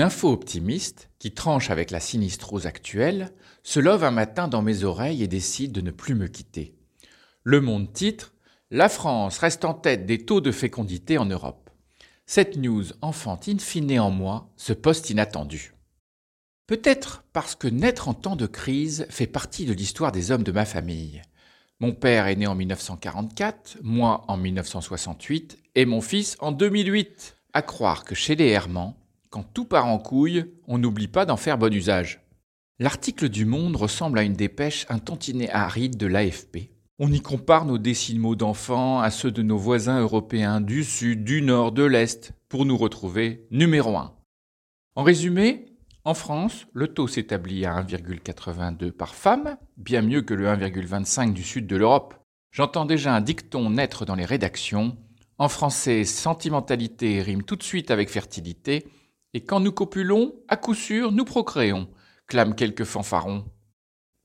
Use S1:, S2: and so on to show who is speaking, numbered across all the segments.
S1: Une info optimiste, qui tranche avec la sinistrose actuelle, se love un matin dans mes oreilles et décide de ne plus me quitter. Le Monde titre La France reste en tête des taux de fécondité en Europe. Cette news enfante in fine en moi ce poste inattendu. Peut-être parce que naître en temps de crise fait partie de l'histoire des hommes de ma famille. Mon père est né en 1944, moi en 1968 et mon fils en 2008. À croire que chez les Hermanns, quand tout part en couille, on n'oublie pas d'en faire bon usage. L'article du Monde ressemble à une dépêche un tantinet aride de l'AFP. On y compare nos décimaux d'enfants à ceux de nos voisins européens du Sud, du Nord, de l'Est, pour nous retrouver numéro 1. En résumé, en France, le taux s'établit à 1,82 par femme, bien mieux que le 1,25 du sud de l'Europe. J'entends déjà un dicton naître dans les rédactions. En français, sentimentalité rime tout de suite avec fertilité, et quand nous copulons, à coup sûr, nous procréons, clament quelques fanfarons.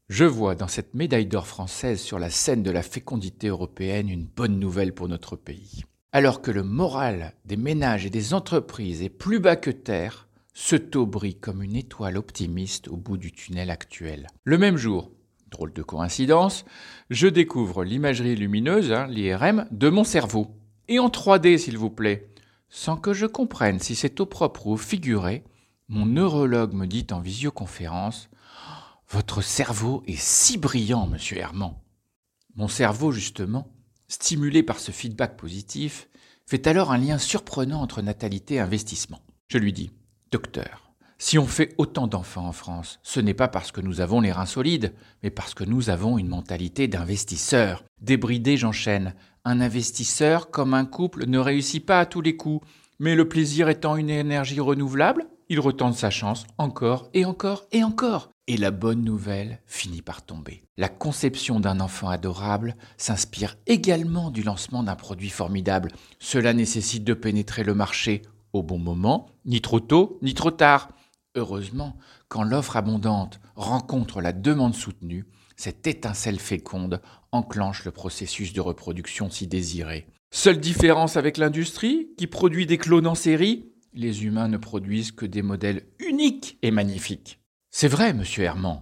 S1: Je vois dans cette médaille d'or française sur la scène de la fécondité européenne une bonne nouvelle pour notre pays. Alors que le moral des ménages et des entreprises est plus bas que terre, ce taux brille comme une étoile optimiste au bout du tunnel actuel. Le même jour, drôle de coïncidence, je découvre l'imagerie lumineuse, hein, l'IRM, de mon cerveau. Et en 3D, s'il vous plaît. Sans que je comprenne si c'est au propre ou au figuré, mon neurologue me dit en visioconférence Votre cerveau est si brillant, monsieur Herman. Mon cerveau, justement, stimulé par ce feedback positif, fait alors un lien surprenant entre natalité et investissement. Je lui dis Docteur, si on fait autant d'enfants en France, ce n'est pas parce que nous avons les reins solides, mais parce que nous avons une mentalité d'investisseur. Débridé, j'enchaîne. Un investisseur, comme un couple, ne réussit pas à tous les coups. Mais le plaisir étant une énergie renouvelable, il retente sa chance encore et encore et encore. Et la bonne nouvelle finit par tomber. La conception d'un enfant adorable s'inspire également du lancement d'un produit formidable. Cela nécessite de pénétrer le marché au bon moment, ni trop tôt, ni trop tard. Heureusement, quand l'offre abondante rencontre la demande soutenue, cette étincelle féconde enclenche le processus de reproduction si désiré. Seule différence avec l'industrie, qui produit des clones en série, les humains ne produisent que des modèles uniques et magnifiques. C'est vrai, monsieur Herman.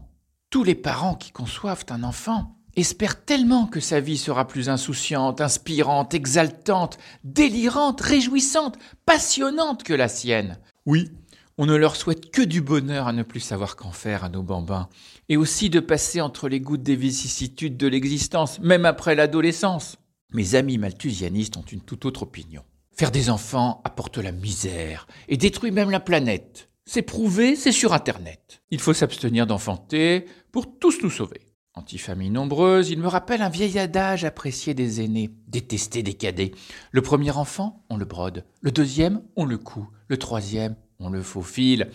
S1: Tous les parents qui conçoivent un enfant espèrent tellement que sa vie sera plus insouciante, inspirante, exaltante, délirante, réjouissante, passionnante que la sienne. Oui, on ne leur souhaite que du bonheur à ne plus savoir qu'en faire à nos bambins, et aussi de passer entre les gouttes des vicissitudes de l'existence, même après l'adolescence. Mes amis malthusianistes ont une toute autre opinion. Faire des enfants apporte la misère et détruit même la planète. C'est prouvé, c'est sur Internet. Il faut s'abstenir d'enfanter pour tous nous sauver. Antifamille nombreuse, il me rappelle un vieil adage apprécié des aînés, détesté des cadets. Le premier enfant, on le brode. Le deuxième, on le coud. Le troisième, on le faufile.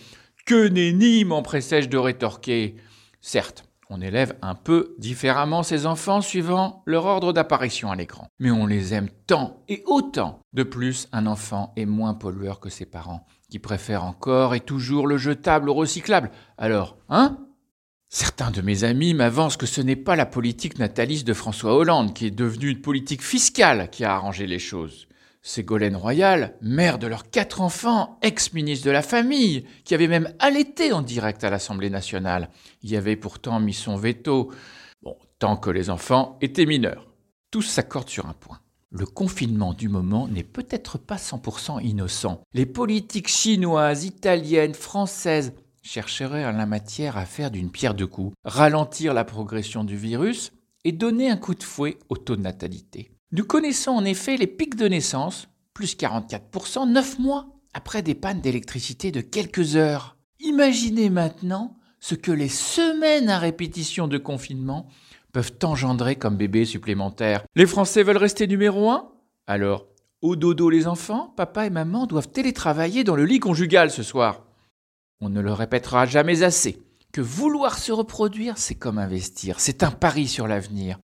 S1: Que nenni, m'empressai-je de rétorquer. Certes, on élève un peu différemment ses enfants suivant leur ordre d'apparition à l'écran. Mais on les aime tant et autant. De plus, un enfant est moins pollueur que ses parents, qui préfèrent encore et toujours le jetable au recyclable. Alors, hein? Certains de mes amis m'avancent que ce n'est pas la politique nataliste de François Hollande qui est devenue une politique fiscale qui a arrangé les choses. Ségolène Royal, mère de leurs quatre enfants, ex-ministre de la Famille, qui avait même allaité en direct à l'Assemblée nationale, y avait pourtant mis son veto, tant que les enfants étaient mineurs. Tous s'accordent sur un point. Le confinement du moment n'est peut-être pas 100% innocent. Les politiques chinoises, italiennes, françaises chercheraient en la matière à faire d'une pierre deux coups, ralentir la progression du virus et donner un coup de fouet au taux de natalité. Nous connaissons en effet les pics de naissance, plus 44%, 9 mois après des pannes d'électricité de quelques heures. Imaginez maintenant ce que les semaines à répétition de confinement peuvent engendrer comme bébés supplémentaires. Les Français veulent rester numéro 1 Alors, au dodo les enfants, papa et maman doivent télétravailler dans le lit conjugal ce soir. On ne le répétera jamais assez, que vouloir se reproduire, c'est comme investir, c'est un pari sur l'avenir.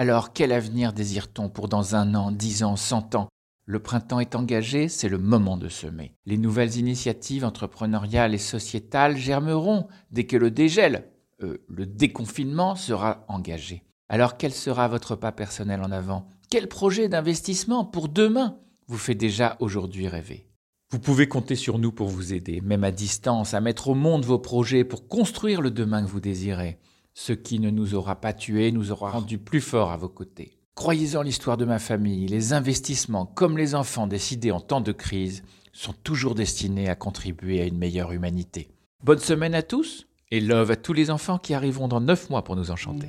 S1: Alors quel avenir désire-t-on pour dans un an, dix ans, cent ans? Le printemps est engagé, c'est le moment de semer. Les nouvelles initiatives entrepreneuriales et sociétales germeront dès que le dégel, euh, le déconfinement sera engagé. Alors quel sera votre pas personnel en avant? Quel projet d'investissement pour demain vous fait déjà aujourd'hui rêver? Vous pouvez compter sur nous pour vous aider, même à distance, à mettre au monde vos projets pour construire le demain que vous désirez. Ce qui ne nous aura pas tués nous aura rendus plus forts à vos côtés. Croyez en l'histoire de ma famille, les investissements, comme les enfants décidés en temps de crise, sont toujours destinés à contribuer à une meilleure humanité. Bonne semaine à tous et love à tous les enfants qui arriveront dans 9 mois pour nous enchanter.